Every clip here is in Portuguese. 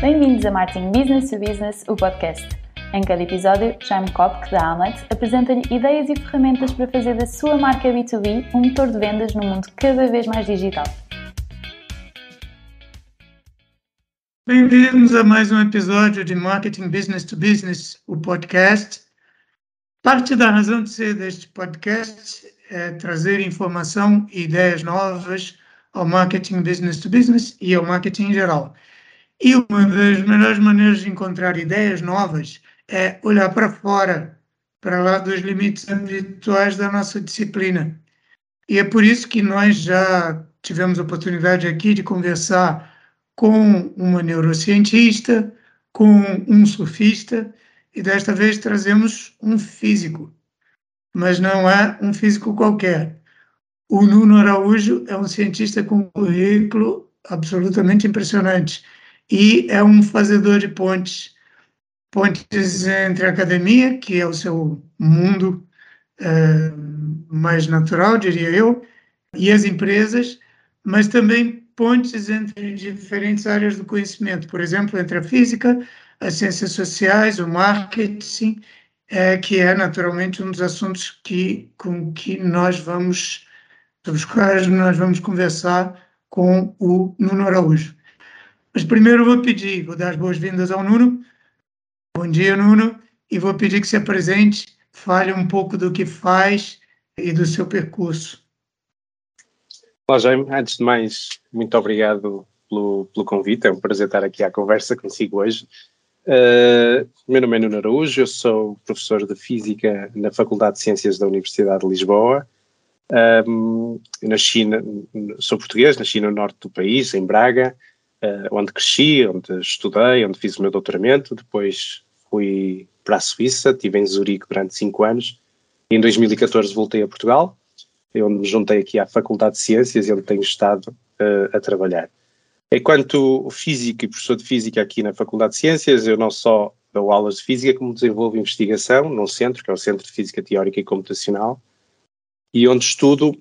Bem-vindos a Marketing Business to Business, o podcast. Em cada episódio, Jaime Kopk, da Amlet, apresenta-lhe ideias e ferramentas para fazer da sua marca B2B um motor de vendas num mundo cada vez mais digital. Bem-vindos a mais um episódio de Marketing Business to Business, o podcast. Parte da razão de ser deste podcast é trazer informação e ideias novas ao marketing business to business e ao marketing em geral. E uma das melhores maneiras de encontrar ideias novas é olhar para fora, para lá dos limites habituais da nossa disciplina. E é por isso que nós já tivemos a oportunidade aqui de conversar com uma neurocientista, com um surfista, e desta vez trazemos um físico. Mas não é um físico qualquer. O Nuno Araújo é um cientista com um currículo absolutamente impressionante e é um fazedor de pontes pontes entre a academia, que é o seu mundo é, mais natural, diria eu, e as empresas, mas também pontes entre diferentes áreas do conhecimento, por exemplo, entre a física, as ciências sociais, o marketing, é, que é naturalmente um dos assuntos que, com que nós vamos, sobre os quais nós vamos conversar com o Nuno Araújo. Mas primeiro vou pedir, vou dar as boas-vindas ao Nuno. Bom dia, Nuno, e vou pedir que se apresente, fale um pouco do que faz e do seu percurso. Olá, Jaime. Antes de mais, muito obrigado pelo, pelo convite. É um prazer estar aqui à conversa consigo hoje. Uh, meu nome é Nuno Araújo, eu sou professor de Física na Faculdade de Ciências da Universidade de Lisboa. Um, na, sou português, nasci no norte do país, em Braga, onde cresci, onde estudei, onde fiz o meu doutoramento. Depois fui para a Suíça, estive em Zurique durante cinco anos. Em 2014 voltei a Portugal, onde me juntei aqui à Faculdade de Ciências e onde tenho estado uh, a trabalhar. Enquanto físico e professor de física aqui na Faculdade de Ciências, eu não só dou aulas de física, como desenvolvo investigação num centro, que é o Centro de Física Teórica e Computacional, e onde estudo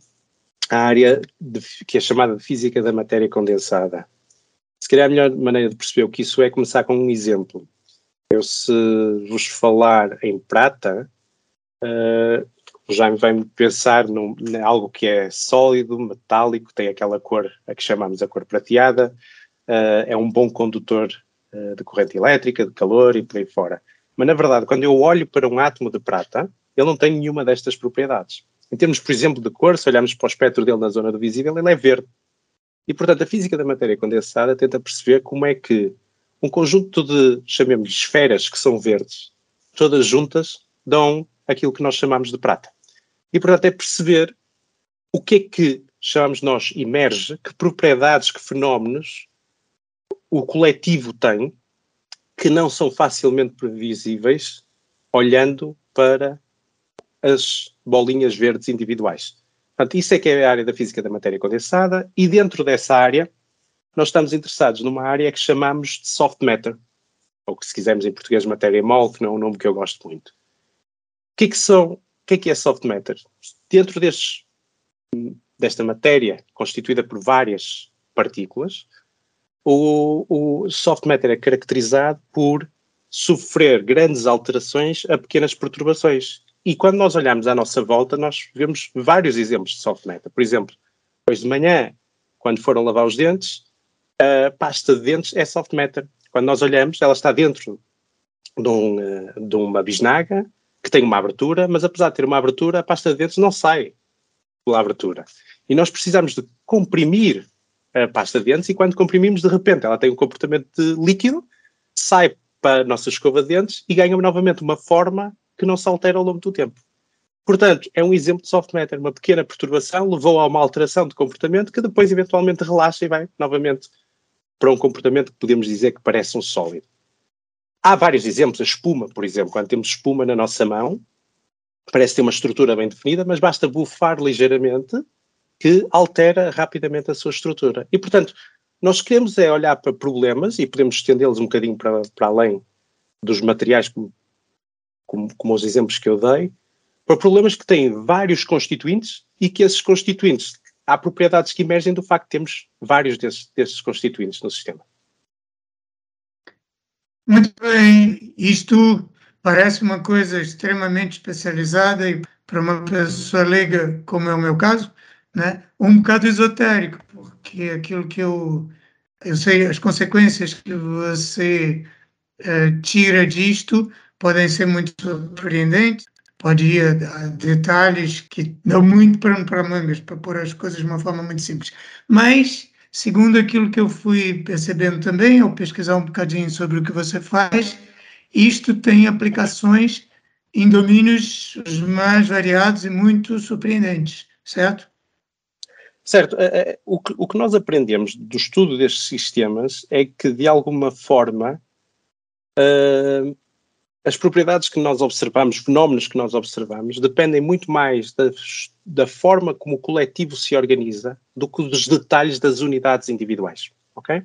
a área de, que é chamada de Física da Matéria Condensada. Se calhar a melhor maneira de perceber o que isso é começar com um exemplo. Eu se vos falar em prata, uh, já me vem pensar num, em algo que é sólido, metálico, tem aquela cor a que chamamos a cor prateada, uh, é um bom condutor uh, de corrente elétrica, de calor e por aí fora. Mas na verdade, quando eu olho para um átomo de prata, ele não tem nenhuma destas propriedades. Em termos, por exemplo, de cor, se olharmos para o espectro dele na zona do visível, ele é verde. E, portanto, a física da matéria condensada tenta perceber como é que um conjunto de, chamemos esferas que são verdes, todas juntas, dão aquilo que nós chamamos de prata. E, portanto, é perceber o que é que chamamos nós emerge, que propriedades, que fenómenos o coletivo tem que não são facilmente previsíveis olhando para as bolinhas verdes individuais. Portanto, isso é que é a área da física da matéria condensada e dentro dessa área nós estamos interessados numa área que chamamos de soft matter, ou que se quisermos em português matéria mole, que não é um nome que eu gosto muito. O que é que são que é que é soft matter? Dentro destes, desta matéria, constituída por várias partículas, o, o soft matter é caracterizado por sofrer grandes alterações a pequenas perturbações. E quando nós olhamos à nossa volta, nós vemos vários exemplos de soft matter. Por exemplo, hoje de manhã, quando foram lavar os dentes, a pasta de dentes é soft matter. Quando nós olhamos, ela está dentro de, um, eh, de uma bisnaga que tem uma abertura, mas apesar de ter uma abertura, a pasta de dentes não sai pela abertura. E nós precisamos de comprimir a pasta de dentes e quando comprimimos, de repente, ela tem um comportamento de líquido, sai para a nossa escova de dentes e ganha novamente uma forma que não se altera ao longo do tempo. Portanto, é um exemplo de soft matter. Uma pequena perturbação levou a uma alteração de comportamento que depois eventualmente relaxa e vai novamente para um comportamento que podemos dizer que parece um sólido. Há vários exemplos, a espuma, por exemplo, quando temos espuma na nossa mão, parece ter uma estrutura bem definida, mas basta bufar ligeiramente que altera rapidamente a sua estrutura. E, portanto, nós queremos é olhar para problemas e podemos estendê-los um bocadinho para, para além dos materiais, como, como, como os exemplos que eu dei, para problemas que têm vários constituintes e que esses constituintes, há propriedades que emergem do facto de termos vários desses, desses constituintes no sistema. Muito bem, isto parece uma coisa extremamente especializada e para uma pessoa leiga, como é o meu caso, né, um bocado esotérico, porque aquilo que eu, eu sei, as consequências que você uh, tira disto podem ser muito surpreendentes, pode ir a, detalhes que dão muito pano para mangas, para pôr as coisas de uma forma muito simples. Mas Segundo aquilo que eu fui percebendo também, ao pesquisar um bocadinho sobre o que você faz, isto tem aplicações em domínios os mais variados e muito surpreendentes, certo? Certo. É, é, o que, nós aprendemos do estudo destes sistemas é que, de alguma forma, uh, as propriedades que nós observamos, fenómenos que nós observamos, dependem muito mais da, forma como o coletivo se organiza do que dos detalhes das unidades individuais, ok?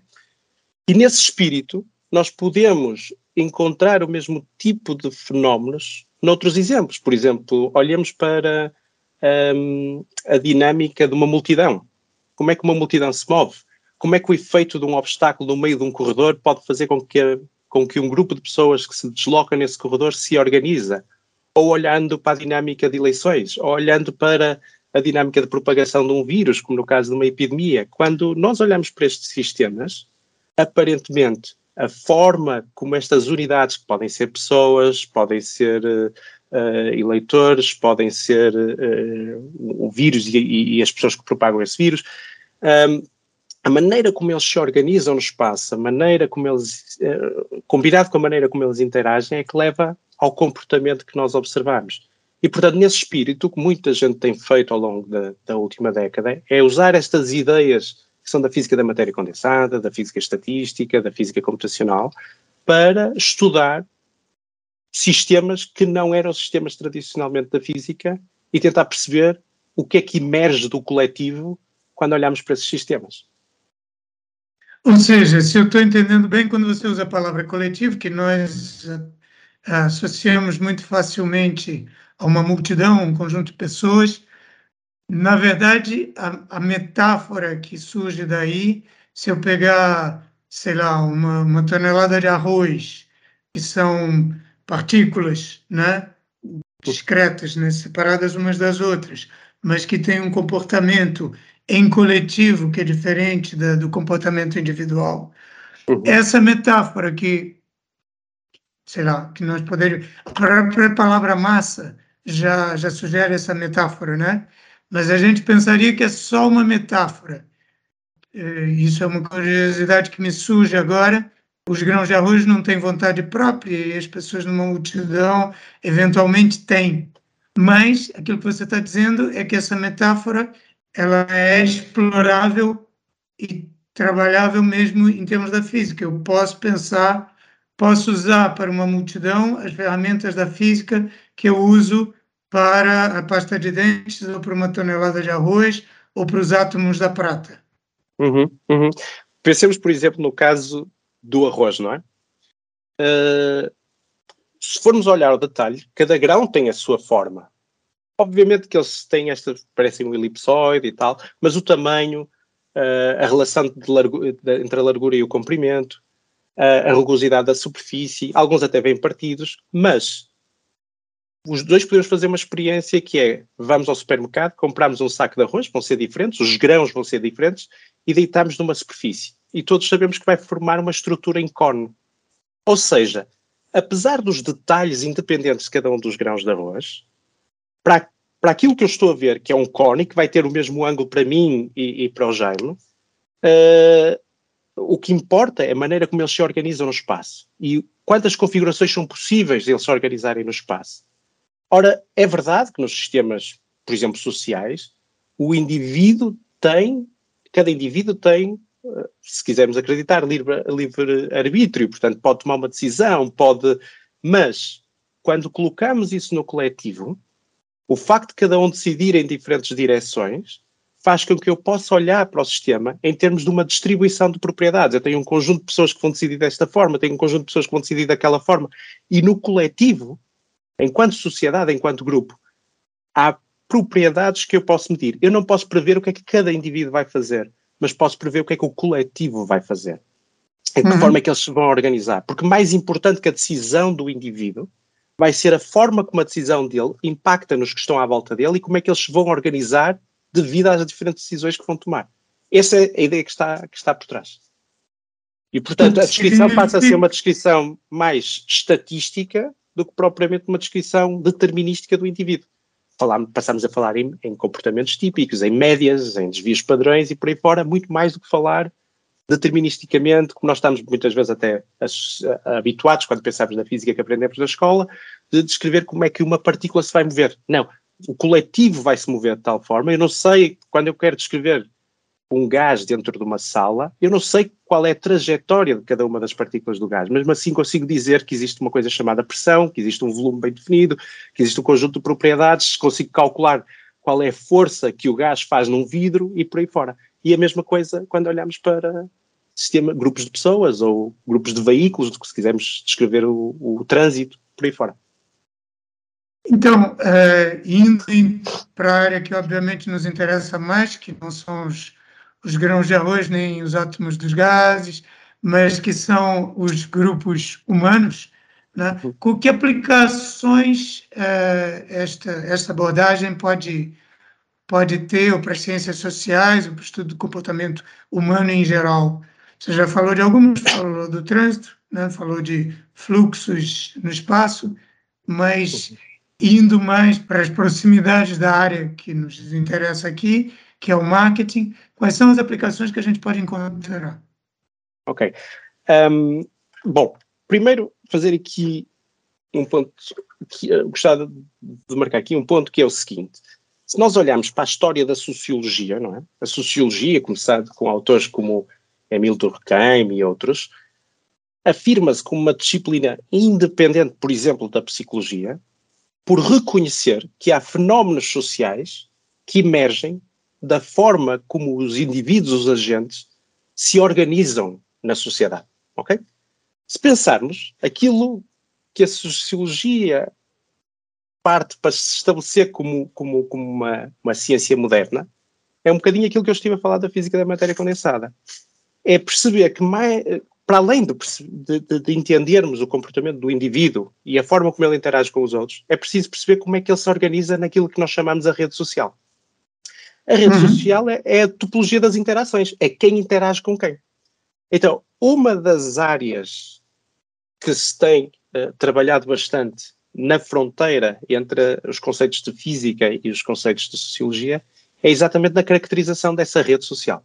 E nesse espírito, nós podemos encontrar o mesmo tipo de fenómenos noutros exemplos. Por exemplo, olhemos para um, a dinâmica de uma multidão. Como é que uma multidão se move? Como é que o efeito de um obstáculo no meio de um corredor pode fazer com que com que um grupo de pessoas que se desloca nesse corredor se organiza, ou olhando para a dinâmica de eleições, ou olhando para a dinâmica de propagação de um vírus, como no caso de uma epidemia. Quando nós olhamos para estes sistemas, aparentemente a forma como estas unidades, que podem ser pessoas, podem ser uh, eleitores, podem ser uh, o vírus e, e, e, as pessoas que propagam esse vírus, um, a maneira como eles se organizam no espaço, a maneira como eles, uh, combinado com a maneira como eles interagem, é que leva ao comportamento que nós observamos. E, portanto, nesse espírito, que muita gente tem feito ao longo da, da última década, é usar estas ideias que são da física da matéria condensada, da física estatística, da física computacional, para estudar sistemas que não eram sistemas tradicionalmente da física e tentar perceber o que é que emerge do coletivo quando olhamos para esses sistemas. Ou seja, se eu estou entendendo bem, quando você usa a palavra coletivo, que nós associamos muito facilmente a uma multidão, um conjunto de pessoas, na verdade, a, a metáfora que surge daí, se eu pegar, sei lá, uma, uma tonelada de arroz, que são partículas, né? discretas, né? separadas umas das outras, mas que têm um comportamento em coletivo, que é diferente da, do comportamento individual. Uhum. Essa metáfora que, sei lá, que nós poderíamos. A própria palavra massa já, já sugere essa metáfora, né? Mas a gente pensaria que é só uma metáfora. É, isso é uma curiosidade que me surge agora. Os grãos de arroz não têm vontade própria e as pessoas numa multidão eventualmente têm. Mas aquilo que você está dizendo é que essa metáfora ela é explorável e trabalhável mesmo em termos da física. Eu posso pensar, posso usar para uma multidão as ferramentas da física que eu uso para a pasta de dentes, ou para uma tonelada de arroz, ou para os átomos da prata. Uhum, uhum. Pensemos, por exemplo, no caso do arroz, não é? Uh, se formos olhar ao detalhe, cada grão tem a sua forma. Obviamente que eles têm esta, parecem um elipsoide e tal, mas o tamanho, uh, a relação entre a largura e o comprimento, uh, a rugosidade da superfície, alguns até bem partidos, mas os dois podemos fazer uma experiência que é, vamos ao supermercado, compramos um saco de arroz, vão ser diferentes, os grãos vão ser diferentes, e deitamos numa superfície. E todos sabemos que vai formar uma estrutura em cone. Ou seja, apesar dos detalhes independentes de cada um dos grãos de arroz, para, para aquilo que eu estou a ver, que é um cone, que vai ter o mesmo ângulo para mim e, e para o Jaime, uh, o que importa é a maneira como eles se organizam no espaço e quantas configurações são possíveis de eles se organizarem no espaço. Ora, é verdade que nos sistemas, por exemplo, sociais, o indivíduo tem, cada indivíduo tem, eh, se quisermos acreditar, livre, livre arbítrio, portanto, pode tomar uma decisão, pode. Mas, quando colocamos isso no coletivo, o facto de cada um decidir em diferentes direções faz com que eu possa olhar para o sistema em termos de uma distribuição de propriedades. Eu tenho um conjunto de pessoas que vão decidir desta forma, tenho um conjunto de pessoas que vão decidir daquela forma. E no coletivo, enquanto sociedade, enquanto grupo, há propriedades que eu posso medir. Eu não posso prever o que é que cada indivíduo vai fazer, mas posso prever o que é que o coletivo vai fazer. Em que uhum. forma é que eles se vão organizar? Porque mais importante que a decisão do indivíduo vai ser a forma como a decisão dele impacta nos que estão à volta dele e como é que eles se vão organizar devido às diferentes decisões que vão tomar. Essa é a ideia que está, que está por trás. E, portanto, a descrição passa a ser uma descrição mais estatística do que propriamente uma descrição determinística do indivíduo. Falar, passamos a falar em, em, comportamentos típicos, em médias, em desvios padrões e por aí fora, muito mais do que falar deterministicamente, como nós estamos muitas vezes até habituados, quando pensamos na física que aprendemos na escola, de descrever como é que uma partícula se vai mover. Não, o coletivo vai se mover de tal forma, eu não sei, quando eu quero descrever um gás dentro de uma sala, eu não sei qual é a trajetória de cada uma das partículas do gás, mesmo assim consigo dizer que existe uma coisa chamada pressão, que existe um volume bem definido, que existe um conjunto de propriedades, consigo calcular qual é a força que o gás faz num vidro e por aí fora. E a mesma coisa quando olhamos para sistema, grupos de pessoas ou grupos de veículos, se quisermos descrever o, o trânsito, por aí fora. Então, uh, indo para a área que obviamente nos interessa mais, que não são os, os grãos de arroz nem os átomos dos gases, mas que são os grupos humanos, né? Uhum. com que aplicações uh, esta, esta abordagem pode, pode ter para as ciências sociais, ou para o estudo do comportamento humano em geral? Você já falou de alguns, falou do trânsito, né? falou de fluxos no espaço, mas indo mais para as proximidades da área que nos interessa aqui, que é o marketing, quais são as aplicações que a gente pode encontrar? Ok. Um, bom, primeiro fazer aqui um ponto que eu gostava de marcar aqui um ponto que é o seguinte. Se nós olharmos para a história da sociologia, não é? A sociologia, começando com autores como Emile Durkheim e outros, afirma-se como uma disciplina independente, por exemplo, da psicologia, por reconhecer que há fenómenos sociais que emergem da forma como os indivíduos, os agentes, se organizam na sociedade, ok? Se pensarmos, aquilo que a sociologia parte para se estabelecer como, como, como uma, uma ciência moderna, é um bocadinho aquilo que eu estive a falar da física da matéria condensada. É perceber que, mais, para além de, de, de, entendermos o comportamento do indivíduo e a forma como ele interage com os outros, é preciso perceber como é que ele se organiza naquilo que nós chamamos a rede social. A rede uhum. social é, é, a topologia das interações, é quem interage com quem. Então, uma das áreas que se tem uh, trabalhado bastante na fronteira entre os conceitos de física e os conceitos de sociologia é exatamente na caracterização dessa rede social.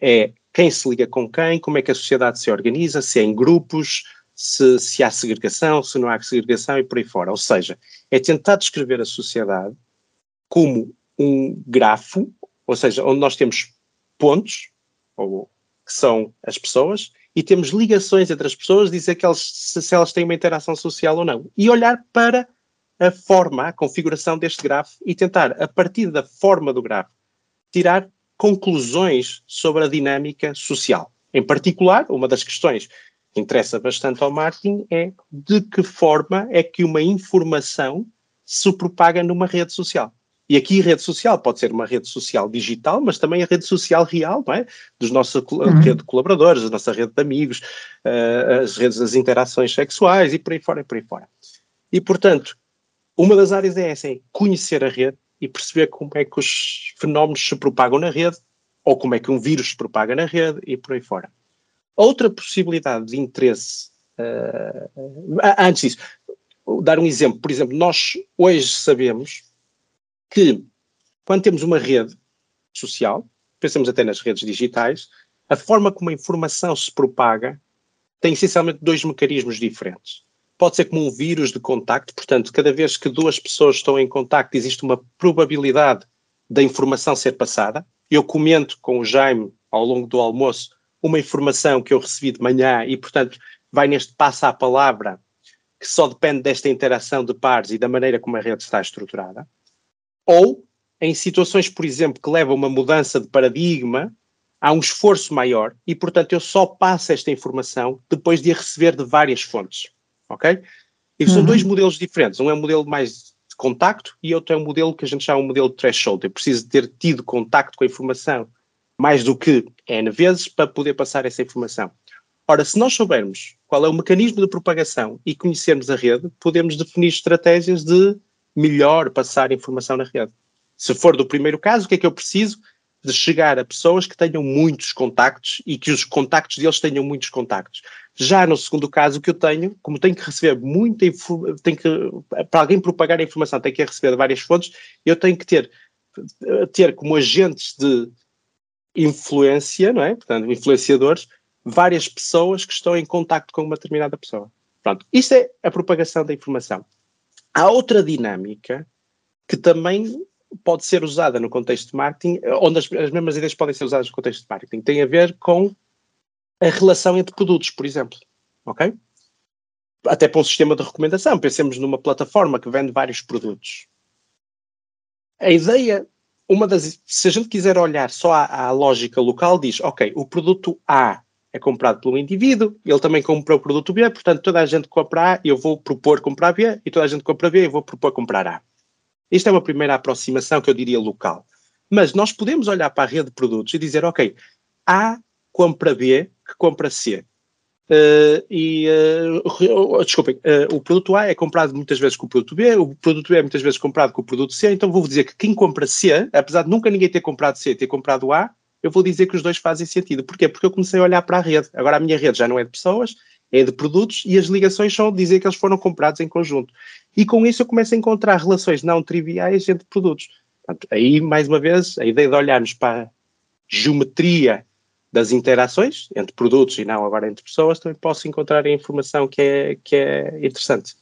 É quem se liga com quem, como é que a sociedade se organiza, se é em grupos, se, se há segregação, se não há segregação e por aí fora. Ou seja, é tentar descrever a sociedade como um grafo, ou seja, onde nós temos pontos, ou, que são as pessoas, e temos ligações entre as pessoas, dizer que elas, se, se elas têm uma interação social ou não. E olhar para a forma, a configuração deste grafo e tentar, a partir da forma do grafo, tirar conclusões sobre a dinâmica social. Em particular, uma das questões que interessa bastante ao marketing é de que forma é que uma informação se propaga numa rede social. E aqui rede social pode ser uma rede social digital, mas também a rede social real, não é? Dos nossos uhum. rede de colaboradores, a nossa rede de amigos, uh, as redes das interações sexuais e por aí fora e por aí fora. E, portanto, uma das áreas é essa, é conhecer a rede e perceber como é que os fenómenos se propagam na rede, ou como é que um vírus se propaga na rede e por aí fora. Outra possibilidade de interesse, uh, antes disso, dar um exemplo, por exemplo, nós hoje sabemos que quando temos uma rede social, pensamos até nas redes digitais, a forma como a informação se propaga tem essencialmente dois mecanismos diferentes. Pode ser como um vírus de contacto, portanto, cada vez que duas pessoas estão em contacto, existe uma probabilidade da informação ser passada. Eu comento com o Jaime, ao longo do almoço, uma informação que eu recebi de manhã e, portanto, vai neste passo à palavra que só depende desta interação de pares e da maneira como a rede está estruturada ou em situações, por exemplo, que levam a uma mudança de paradigma, há um esforço maior e, portanto, eu só passo esta informação depois de a receber de várias fontes, ok? E são uhum. dois modelos diferentes. Um é um modelo mais de contacto e outro é um modelo que a gente chama um modelo de threshold. Eu preciso ter tido contacto com a informação mais do que N vezes para poder passar essa informação. Ora, se nós soubermos qual é o mecanismo de propagação e conhecermos a rede, podemos definir estratégias de melhor passar informação na rede. Se for do primeiro caso, o que é que eu preciso? De chegar a pessoas que tenham muitos contactos e que os contactos deles tenham muitos contactos. Já no segundo caso, o que eu tenho, como tenho que receber muita informação, para alguém propagar a informação, tem que receber de várias fontes, eu tenho que ter, ter como agentes de influência, não é? Portanto, influenciadores, várias pessoas que estão em contacto com uma determinada pessoa. Pronto, isto é a propagação da informação. Há outra dinâmica que também pode ser usada no contexto de marketing, onde as, as mesmas ideias podem ser usadas no contexto de marketing. Tem a ver com a relação entre produtos, por exemplo. Ok? Até para um sistema de recomendação. Pensemos numa plataforma que vende vários produtos. A ideia, uma das. Se a gente quiser olhar só à, à lógica local, diz: ok, o produto A é comprado pelo indivíduo, ele também comprou o produto B, portanto toda a gente compra A, eu vou propor comprar B, e toda a gente compra B, eu vou propor comprar A. Esta é uma primeira aproximação que eu diria local. Mas nós podemos olhar para a rede de produtos e dizer, ok, A compra B, que compra C. Uh, e, uh, desculpem, uh, o produto A é comprado muitas vezes com o produto B, o produto B é muitas vezes comprado com o produto C, então vou dizer que quem compra C, apesar de nunca ninguém ter comprado C ter comprado A, eu vou dizer que os dois fazem sentido. Porquê? Porque eu comecei a olhar para a rede. Agora a minha rede já não é de pessoas, é de produtos e as ligações são dizer que eles foram comprados em conjunto. E com isso eu começo a encontrar relações não triviais entre produtos. Portanto, aí, mais uma vez, a ideia de olharmos para a geometria das interações entre produtos e não agora entre pessoas, também posso encontrar informação que é, que é interessante.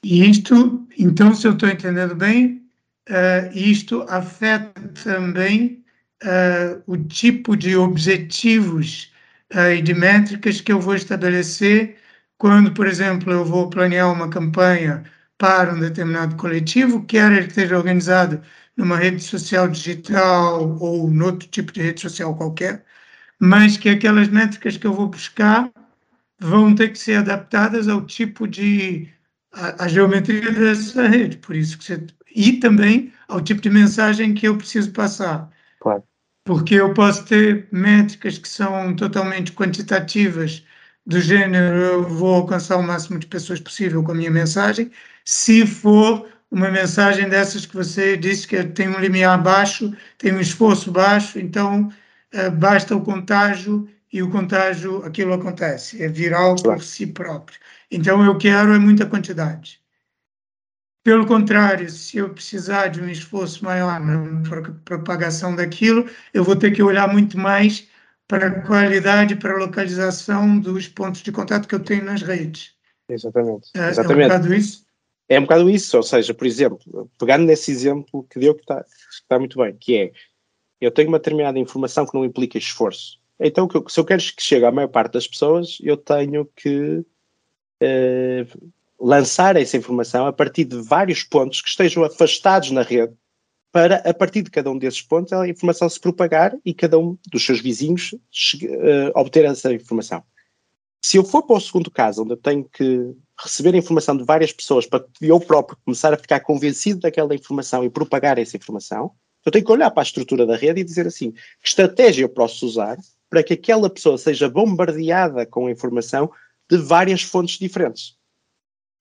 E isto, então, se eu estou entendendo bem, uh, isto afeta também uh, o tipo de objetivos uh, e de métricas que eu vou estabelecer quando, por exemplo, eu vou planear uma campanha para um determinado coletivo, quer ele esteja organizado numa rede social digital ou em outro tipo de rede social qualquer, mas que aquelas métricas que eu vou buscar vão ter que ser adaptadas ao tipo de a, a geometria dessa rede, por isso que você, e também ao tipo de mensagem que eu preciso passar. Claro. Porque eu posso ter métricas que são totalmente quantitativas, do gênero, eu vou alcançar o máximo de pessoas possível com a minha mensagem, se for uma mensagem dessas que você disse que tem um limiar baixo, tem um esforço baixo, então uh, basta o contágio e o contágio, aquilo acontece, é viral por si próprio. Então eu quero é muita quantidade. Pelo contrário, se eu precisar de um esforço maior na propagação daquilo, eu vou ter que olhar muito mais para a qualidade, para a localização dos pontos de contato que eu tenho nas redes. Exatamente. É, Exatamente. é um bocado isso? É um bocado isso, ou seja, por exemplo, pegando nesse exemplo que deu que está, muito bem, que é, eu tenho uma determinada informação que não implica esforço. Então, se eu quero que chegue à maior parte das pessoas, eu tenho que eh, lançar essa informação a partir de vários pontos que estejam afastados na rede, para, a partir de cada um desses pontos, a informação se propagar e cada um dos seus vizinhos uh, obter essa informação. Se eu for para o segundo caso, onde eu tenho que receber a informação de várias pessoas para eu próprio começar a ficar convencido daquela informação e propagar essa informação, eu tenho que olhar para a estrutura da rede e dizer assim: que estratégia eu posso usar para que aquela pessoa seja bombardeada com a informação de várias fontes diferentes?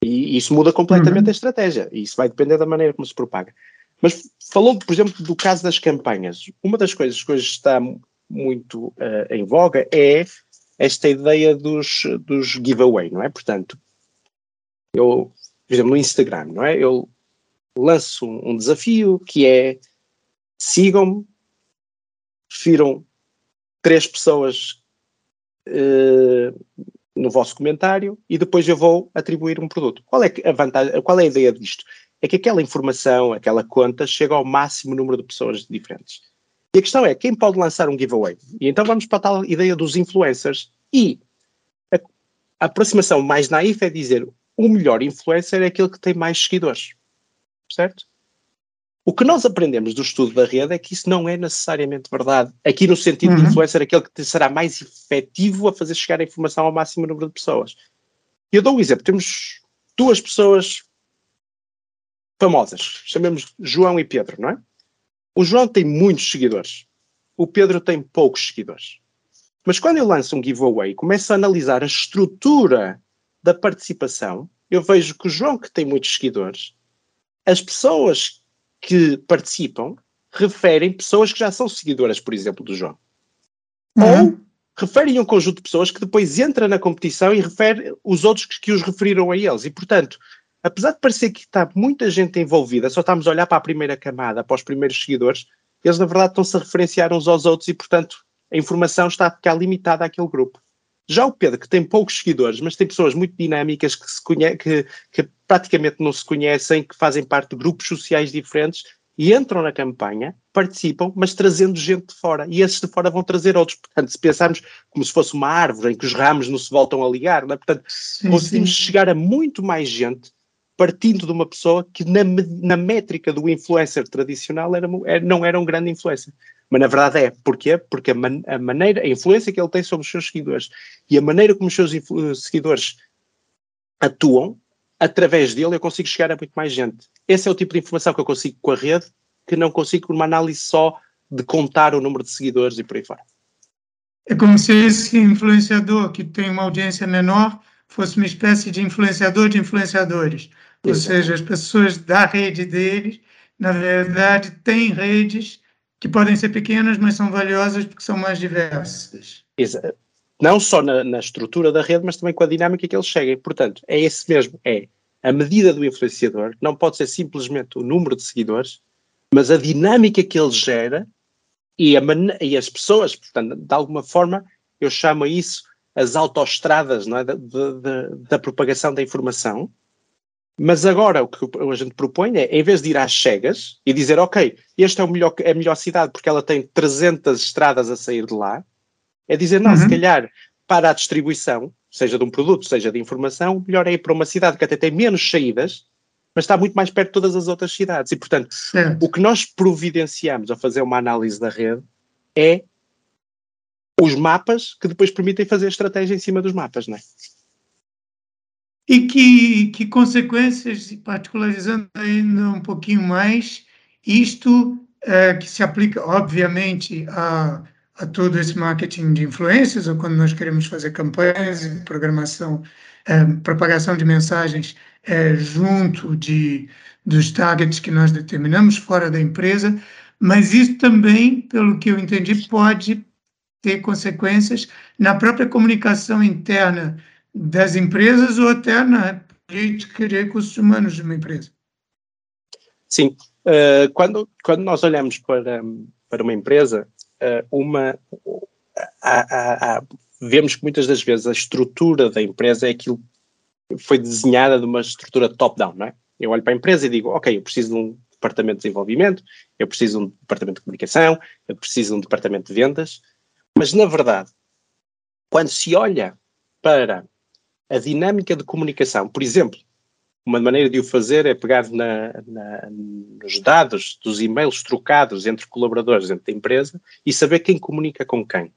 E isso muda completamente uhum. a estratégia. E isso vai depender da maneira como se propaga. Mas falou, por exemplo, do caso das campanhas. Uma das coisas que hoje está muito uh, em voga é esta ideia dos, dos giveaway, não é? Portanto, eu, por exemplo, no Instagram, não é? Eu lanço um, um desafio que é sigam-me, prefiram três pessoas uh, no vosso comentário e depois eu vou atribuir um produto. Qual é a vantagem, qual é a ideia disto? É que aquela informação, aquela conta chega ao máximo número de pessoas diferentes. E a questão é, quem pode lançar um giveaway? E então vamos para a tal ideia dos influencers. E a, a aproximação mais naif é dizer o melhor influencer é aquele que tem mais seguidores. Certo? O que nós aprendemos do estudo da rede é que isso não é necessariamente verdade. Aqui no sentido uhum. de influencer, aquele que será mais efetivo a fazer chegar a informação ao máximo número de pessoas. Eu dou um exemplo. Temos duas pessoas famosas, chamemos João e Pedro, não é? O João tem muitos seguidores. O Pedro tem poucos seguidores. Mas quando eu lanço um giveaway e começo a analisar a estrutura da participação, eu vejo que o João, que tem muitos seguidores, as pessoas que participam referem pessoas que já são seguidoras, por exemplo, do João. Uhum. Ou referem um conjunto de pessoas que depois entra na competição e refere os outros que, que os referiram a eles. E, portanto, apesar de parecer que está muita gente envolvida, só estamos a olhar para a primeira camada, para os primeiros seguidores, eles na verdade estão-se a referenciar uns aos outros e, portanto, a informação está a ficar limitada àquele grupo. Já o Pedro, que tem poucos seguidores, mas tem pessoas muito dinâmicas que, se conhe que, que praticamente não se conhecem, que fazem parte de grupos sociais diferentes e entram na campanha, participam, mas trazendo gente de fora. E esses de fora vão trazer outros. Portanto, se pensarmos como se fosse uma árvore em que os ramos não se voltam a ligar, é? portanto, sim, conseguimos sim. chegar a muito mais gente partindo de uma pessoa que na, na métrica do influencer tradicional era, não era um grande influencer. Mas na verdade é. Porquê? Porque a, man, a, maneira, a influência que ele tem sobre os seus seguidores e a maneira como os seus seguidores atuam, através dele eu consigo chegar a muito mais gente. Esse é o tipo de informação que eu consigo com a rede, que não consigo com uma análise só de contar o número de seguidores e por aí fora. É como se esse influenciador que tem uma audiência menor fosse uma espécie de influenciador de influenciadores. Ou seja, as pessoas da rede deles, na verdade, têm redes que podem ser pequenas, mas são valiosas porque são mais diversas. Exato. Não só na, na, estrutura da rede, mas também com a dinâmica que eles cheguem. Portanto, é esse mesmo, é a medida do influenciador, não pode ser simplesmente o número de seguidores, mas a dinâmica que ele gera e, e as pessoas, portanto, de alguma forma, eu chamo isso as autoestradas é? da, da, da, propagação da informação, mas agora o que a gente propõe é, em vez de ir às cegas e dizer, ok, este é, o melhor, é a melhor cidade porque ela tem 300 estradas a sair de lá, é dizer, não, uhum. se calhar para a distribuição, seja de um produto, seja de informação, melhor é ir para uma cidade que até tem menos saídas, mas está muito mais perto de todas as outras cidades. E, portanto, certo. o que nós providenciamos a fazer uma análise da rede é os mapas que depois permitem fazer a estratégia em cima dos mapas, não é? E que, que consequências, particularizando ainda um pouquinho mais, isto é, que se aplica, obviamente, a, a todo esse marketing de influências, ou quando nós queremos fazer campanhas, programação, é, propagação de mensagens é, junto de, dos targets que nós determinamos fora da empresa, mas isso também, pelo que eu entendi, pode ter consequências na própria comunicação interna das empresas ou até na política de recursos humanos de uma empresa. Sim, uh, quando, quando nós olhamos para, para uma empresa, uma, há, há, vemos que muitas das vezes a estrutura da empresa é aquilo que foi desenhada de uma estrutura top-down, não é? Eu olho para a empresa e digo, ok, eu preciso de um departamento de desenvolvimento, eu preciso de um departamento de comunicação, eu preciso de um departamento de vendas, mas, na verdade, quando se olha para a dinâmica de comunicação, por exemplo, uma maneira de o fazer é pegar na, na, nos dados dos e-mails trocados entre colaboradores dentro da empresa e saber quem comunica com quem.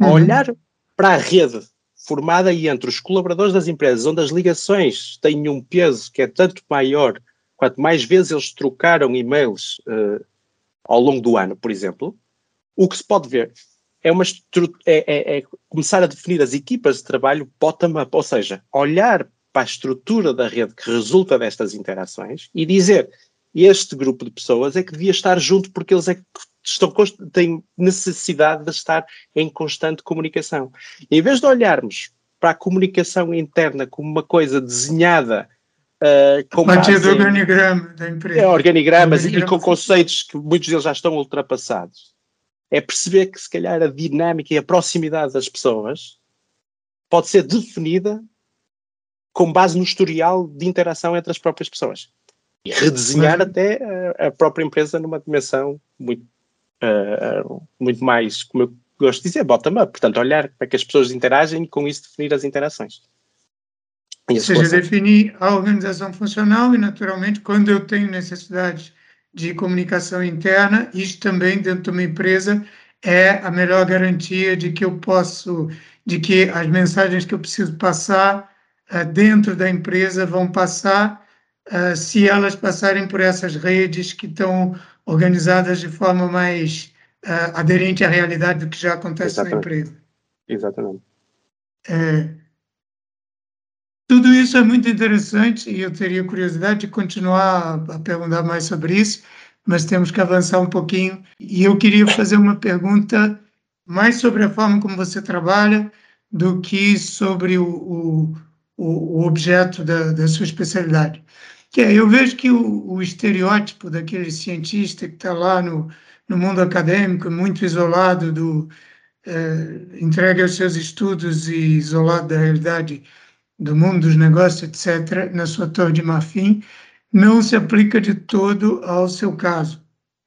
Uhum. Olhar para a rede formada entre os colaboradores das empresas, onde as ligações têm um peso que é tanto maior quanto mais vezes eles trocaram e-mails uh, ao longo do ano, por exemplo, o que se pode ver é, é, é, é começar a definir as equipas de trabalho bottom-up, ou seja, olhar para a estrutura da rede que resulta destas interações e dizer este grupo de pessoas é que devia estar junto porque eles é que estão, têm necessidade de estar em constante comunicação. E em vez de olharmos para a comunicação interna como uma coisa desenhada Uh, com base do organigrama da empresa. É, organigramas organigrama e com conceitos que muitos deles já estão ultrapassados é perceber que se calhar a dinâmica e a proximidade das pessoas pode ser definida com base no historial de interação entre as próprias pessoas. E redesenhar Mas... até a, a, própria empresa numa dimensão muito, uh, muito mais, como eu gosto de dizer, bottom-up, portanto olhar para que as pessoas interagem e com isso definir as interações. Ou seja, definir a organização funcional e naturalmente quando eu tenho necessidades de comunicação interna, isto também dentro de uma empresa é a melhor garantia de que eu posso, de que as mensagens que eu preciso passar dentro da empresa vão passar uh, se elas passarem por essas redes que estão organizadas de forma mais uh, aderente à realidade do que já acontece Exatamente. na empresa. Exatamente. É, tudo isso é muito interessante e eu teria curiosidade de continuar a perguntar mais sobre isso, mas temos que avançar um pouquinho. E eu queria fazer uma pergunta mais sobre a forma como você trabalha do que sobre o, o, o objeto da, da, sua especialidade. Que é, eu vejo que o, o estereótipo daquele cientista que está lá no, no mundo acadêmico, muito isolado do, é, entregue aos seus estudos e isolado da realidade do mundo dos negócios, etc., na sua torre de marfim, não se aplica de todo ao seu caso.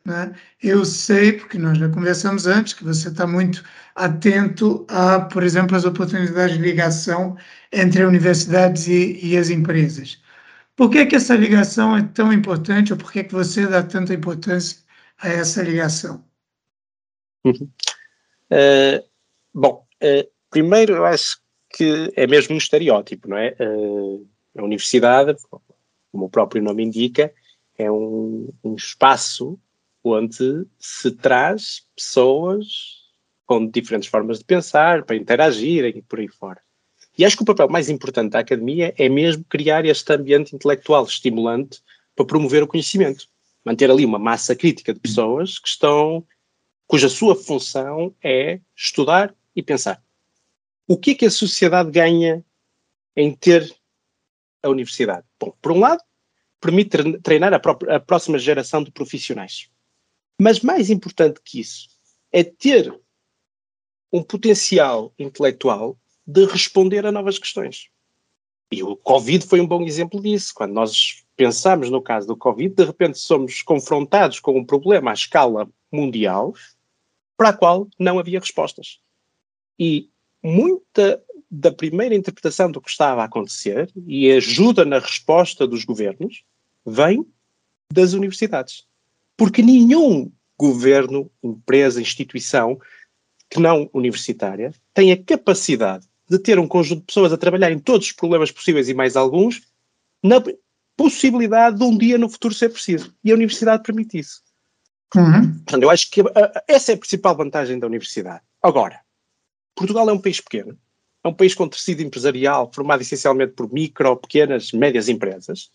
Né? Eu sei, porque nós já conversamos antes, que você está muito atento a, por exemplo, as oportunidades de ligação entre universidades e, e as empresas. Por que, que essa ligação é tão importante ou por que, que você dá tanta importância a essa ligação? Uhum. Uh, bom, uh, primeiro eu acho que é mesmo um estereótipo, não é? Uh, a universidade, como o próprio nome indica, é um, um espaço onde se traz pessoas com diferentes formas de pensar, para interagirem e por aí fora. E acho que o papel mais importante da academia é mesmo criar este ambiente intelectual estimulante para promover o conhecimento. Manter ali uma massa crítica de pessoas que estão, cuja sua função é estudar e pensar o que é que a sociedade ganha em ter a universidade? Bom, por um lado, permite treinar a, própria, a próxima geração de profissionais. Mas mais importante que isso é ter um potencial intelectual de responder a novas questões. E o Covid foi um bom exemplo disso. Quando nós pensamos no caso do Covid, de repente somos confrontados com um problema à escala mundial para a qual não havia respostas. E muita da primeira interpretação do que estava a acontecer e ajuda na resposta dos governos vem das universidades. Porque nenhum governo, empresa, instituição que não universitária tem a capacidade de ter um conjunto de pessoas a trabalhar em todos os problemas possíveis e mais alguns na possibilidade de um dia no futuro ser preciso. E a universidade permite isso. Uhum. Portanto, eu acho que essa é a principal vantagem da universidade. Agora, Portugal é um país pequeno, é um país com tecido empresarial formado essencialmente por micro, pequenas, médias empresas,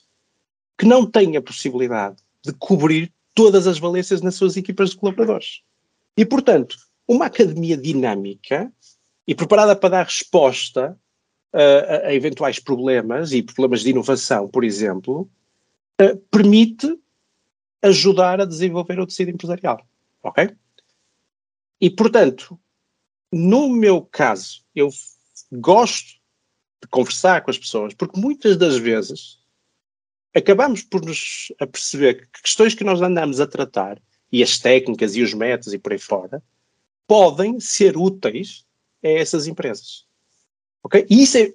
que não tem a possibilidade de cobrir todas as valências nas suas equipas de colaboradores. E, portanto, uma academia dinâmica e preparada para dar resposta uh, a, eventuais problemas e problemas de inovação, por exemplo, uh, permite ajudar a desenvolver o tecido empresarial. Ok? E, portanto, no meu caso, eu gosto de conversar com as pessoas, porque muitas das vezes acabamos por nos aperceber que questões que nós andamos a tratar, e as técnicas e os métodos e por aí fora, podem ser úteis a essas empresas. Ok? E isso é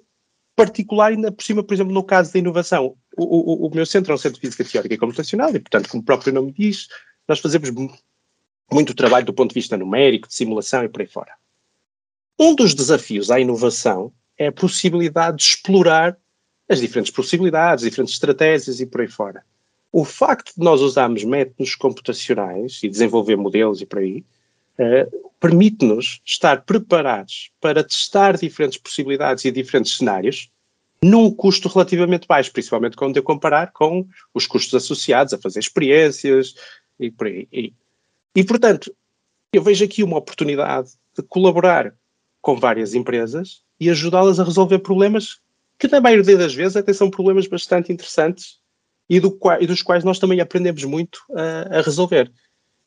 particular ainda por cima, por exemplo, no caso da inovação. O, o, o meu centro é um centro de física teórica e computacional e, portanto, como o próprio nome diz, nós fazemos muito trabalho do ponto de vista numérico, de simulação e por aí fora. Um dos desafios à inovação é a possibilidade de explorar as diferentes possibilidades, diferentes estratégias e por aí fora. O facto de nós usarmos métodos computacionais e desenvolver modelos e por aí, uh, permite-nos estar preparados para testar diferentes possibilidades e diferentes cenários num custo relativamente baixo, principalmente quando eu comparar com os custos associados a fazer experiências e por aí. E, e portanto, eu vejo aqui uma oportunidade de colaborar com várias empresas e ajudá-las a resolver problemas que, na maioria das vezes, até são problemas bastante interessantes e, do e dos quais nós também aprendemos muito a, a resolver.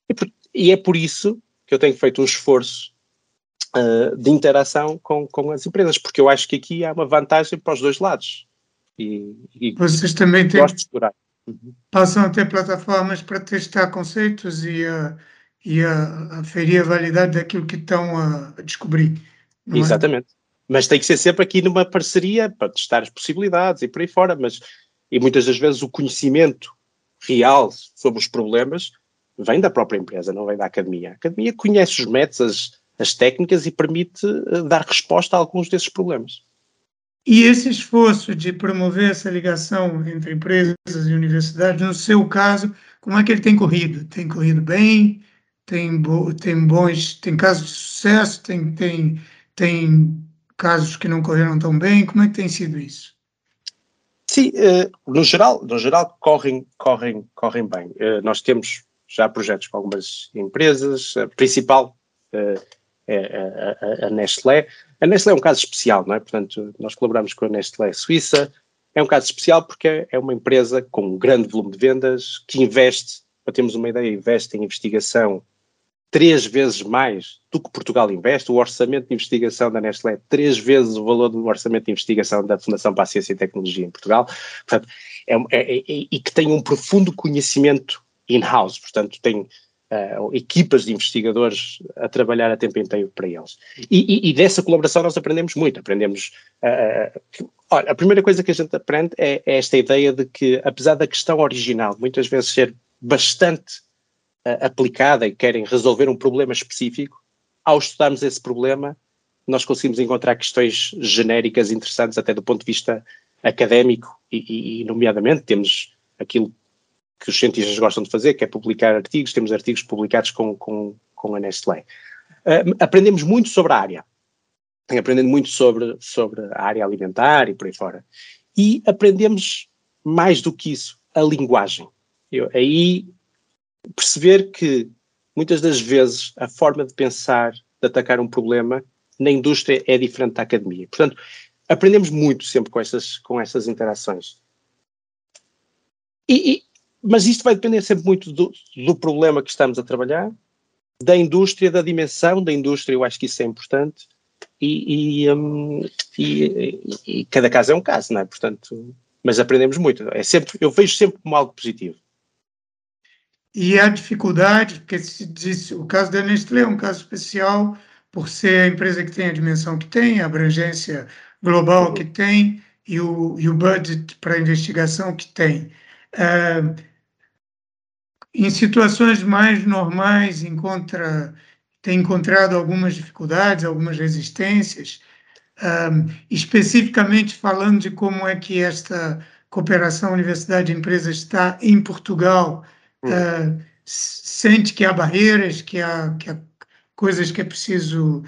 E, e, é por isso que eu tenho feito um esforço uh, de interação com, com as empresas, porque eu acho que aqui há uma vantagem para os dois lados. E, e Vocês também têm, uhum. passam a ter plataformas para testar conceitos e a, e a, a ferir a validade daquilo que estão a descobrir. É? Exatamente. Mas tem que ser sempre aqui numa parceria para testar as possibilidades e por aí fora. Mas, e muitas das vezes o conhecimento real sobre os problemas vem da própria empresa, não vem da academia. A academia conhece os métodos, as, as técnicas e permite uh, dar resposta a alguns desses problemas. E esse esforço de promover essa ligação entre empresas e universidades, no seu caso, como é que ele tem corrido? Tem corrido bem? Tem, bo tem bons, tem casos de sucesso? Tem, tem tem casos que não correram tão bem? Como é que tem sido isso? Sim, uh, no geral, no geral correm, correm, correm bem. Uh, nós temos já projetos com algumas empresas, a principal uh, é a, a, a, Nestlé. A Nestlé é um caso especial, não é? Portanto, nós colaboramos com a Nestlé Suíça. É um caso especial porque é uma empresa com um grande volume de vendas que investe, para termos uma ideia, investe em investigação três vezes mais do que Portugal investe. O orçamento de investigação da Nestlé é três vezes o valor do orçamento de investigação da Fundação para a Ciência e Tecnologia em Portugal. Portanto, é, é, é, e que tem um profundo conhecimento in-house, portanto, tem uh, equipas de investigadores a trabalhar a tempo inteiro para eles. E, e, e dessa colaboração nós aprendemos muito. Aprendemos. Uh, que, olha, a primeira coisa que a gente aprende é, é esta ideia de que, apesar da questão original muitas vezes ser bastante aplicada e querem resolver um problema específico, ao estudarmos esse problema, nós conseguimos encontrar questões genéricas interessantes até do ponto de vista académico e, e, nomeadamente temos aquilo que os cientistas gostam de fazer, que é publicar artigos, temos artigos publicados com, com, com a Nestlé. Uh, aprendemos muito sobre a área, aprendendo muito sobre, sobre a área alimentar e por aí fora. E aprendemos mais do que isso, a linguagem. Eu, aí perceber que muitas das vezes a forma de pensar, de atacar um problema na indústria é diferente da academia. Portanto, aprendemos muito sempre com essas, com essas interações. E, e, mas isto vai depender sempre muito do, do, problema que estamos a trabalhar, da indústria, da dimensão da indústria, eu acho que isso é importante, e, e, um, e cada caso é um caso, não é? Portanto, mas aprendemos muito. É sempre, eu vejo sempre como algo positivo. E a dificuldade, porque se diz, o caso da Nestlé é um caso especial por ser a empresa que tem a dimensão que tem, a abrangência global que tem e o, e o budget para investigação que tem. Uh, em situações mais normais, encontra, tem encontrado algumas dificuldades, algumas resistências, uh, especificamente falando de como é que esta cooperação universidade-empresa está em Portugal, uh, sente que há barreiras, que há, que há coisas que é preciso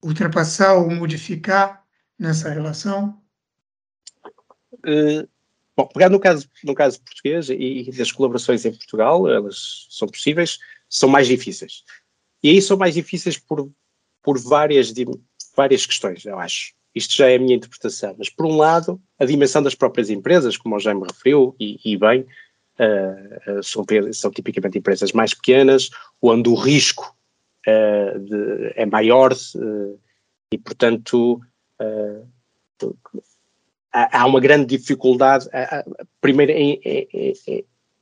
ultrapassar ou modificar nessa relação? Uh, bom, pegando no caso, no caso português e, e das colaborações em Portugal, elas são possíveis, são mais difíceis. E aí são mais difíceis por, por várias, várias questões, eu acho. Isto já é a minha interpretação. Mas, por um lado, a dimensão das próprias empresas, como o Jaime referiu, e, e bem, uh, são, são, tipicamente empresas mais pequenas, onde o risco uh, de, é maior e, portanto, há, uma grande dificuldade, primeiro, em, em,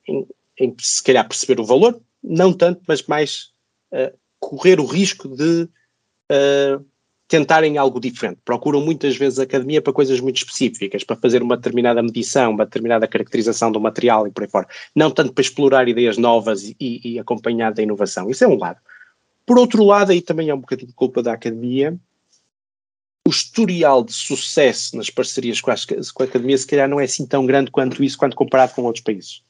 em, em, se calhar perceber o valor, não tanto, mas mais correr o risco de tentarem algo diferente. Procuram muitas vezes a academia para coisas muito específicas, para fazer uma determinada medição, uma determinada caracterização do material e por aí fora. Não tanto para explorar ideias novas e, e acompanhar da inovação. Isso é um lado. Por outro lado, aí também é um bocadinho de culpa da academia, o historial de sucesso nas parcerias com a, com a academia se calhar não é assim tão grande quanto isso, quando comparado com outros países.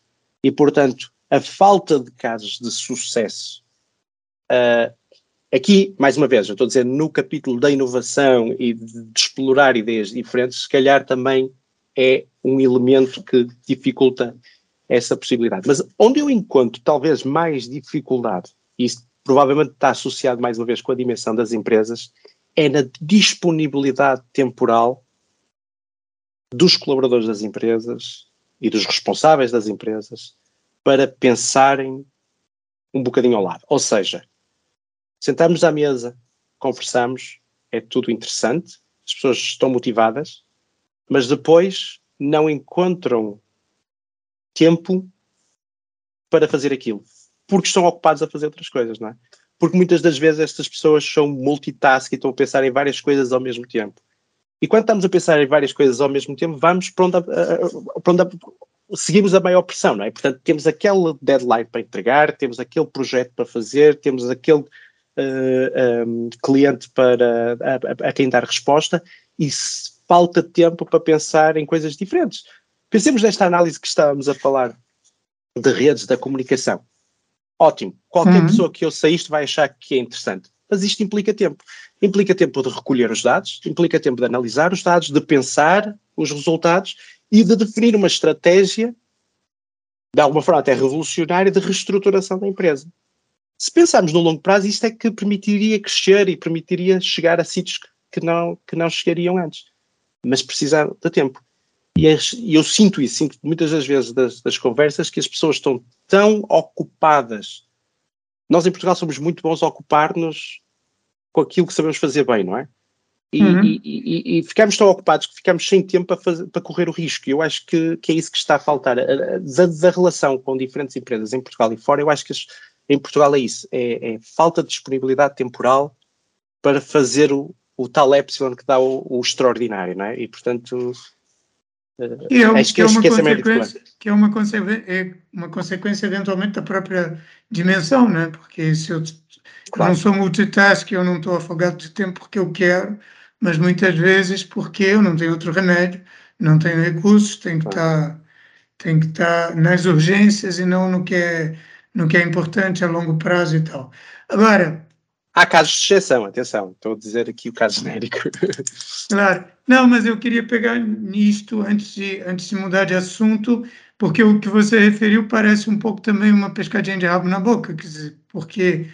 E, portanto, a falta de casos de sucesso uh, Aqui, mais uma vez, eu estou dizer, no capítulo da inovação e de, de explorar ideias diferentes, se calhar também é um elemento que dificulta essa possibilidade. Mas onde eu encontro talvez mais dificuldade, e isso provavelmente está associado mais uma vez com a dimensão das empresas, é na disponibilidade temporal dos colaboradores das empresas e dos responsáveis das empresas para pensarem um bocadinho ao lado. Ou seja, Sentamos à mesa, conversamos, é tudo interessante, as pessoas estão motivadas, mas depois não encontram tempo para fazer aquilo, porque estão ocupados a fazer outras coisas, não é? Porque muitas das vezes estas pessoas são multitask e estão a pensar em várias coisas ao mesmo tempo. E quando estamos a pensar em várias coisas ao mesmo tempo, vamos para onde, para onde seguimos a maior pressão, não é? Portanto, temos aquele deadline para entregar, temos aquele projeto para fazer, temos aquele uh, eh, um, cliente para, a, a, quem dar resposta e falta tempo para pensar em coisas diferentes. Pensemos nesta análise que estávamos a falar de redes da comunicação. Ótimo. Qualquer uhum. pessoa que ouça isto vai achar que é interessante. mas isto implica tempo. Implica tempo de recolher os dados, implica tempo de analisar os dados, de pensar os resultados e de definir uma estratégia, de alguma forma até revolucionária, de reestruturação da empresa. Se pensarmos no longo prazo, isto é que permitiria crescer e permitiria chegar a sítios que não, que não chegariam antes. Mas precisa de tempo. E eu sinto isso, sinto muitas das vezes das, das conversas que as pessoas estão tão ocupadas. Nós em Portugal somos muito bons a ocupar-nos com aquilo que sabemos fazer bem, não é? E, uhum. e, e, e, ficamos tão ocupados que ficamos sem tempo para, fazer, para correr o risco. E eu acho que, que, é isso que está a faltar. A, a, a, relação com diferentes empresas em Portugal e fora, eu acho que as, em Portugal é isso: é, é, falta de disponibilidade temporal para fazer o, o tal epsilon que dá o, o extraordinário, não é? E portanto. Que é, acho que, que, é uma consequência, que é uma, é uma consequência eventualmente da própria dimensão, não é? Porque se eu claro. não sou multitask, eu não estou afogado de tempo porque eu quero, mas muitas vezes porque eu não tenho outro remédio, não tenho recursos, tenho que estar tem que estar nas urgências e não no que é no que é importante a longo prazo e tal. Agora, Há casos de exceção, atenção, estou a dizer aqui o caso genérico. Claro, não, mas eu queria pegar nisto antes de, antes de mudar de assunto, porque o que você referiu parece um pouco também uma pescadinha de rabo na boca, quer dizer, porque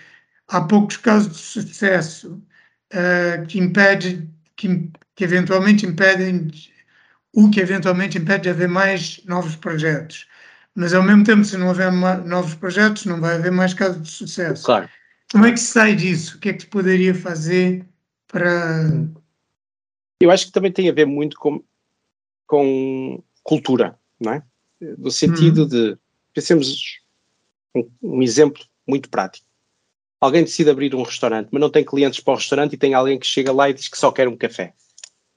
há poucos casos de sucesso uh, que impede, que, que eventualmente impedem, o que eventualmente impede de haver mais novos projetos. Mas ao mesmo tempo, se não houver novos projetos, não vai haver mais casos de sucesso. Claro. Como é que se sai disso? O que é que se poderia fazer para. Eu acho que também tem a ver muito com, com cultura, não é? No sentido hum. de. Pensemos um, um exemplo muito prático. Alguém decide abrir um restaurante, mas não tem clientes para o restaurante e tem alguém que chega lá e diz que só quer um café.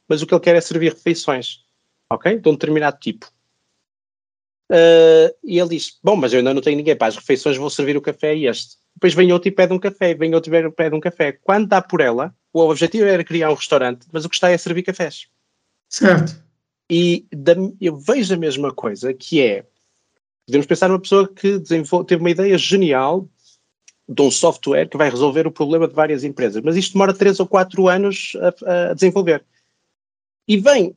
Mas o que ele quer é servir refeições, ok? De um determinado tipo. Uh, e ele diz: Bom, mas eu ainda não tenho ninguém para as refeições, vou servir o café a este. Depois vem outro e pede um café, vem outro e pede um café. Quando dá por ela, o objetivo era criar um restaurante, mas o que está é servir cafés. Certo. E da, eu vejo a mesma coisa, que é, podemos pensar numa pessoa que teve uma ideia genial de um software que vai resolver o problema de várias empresas, mas isto demora 3 ou 4 anos a, a desenvolver. E vem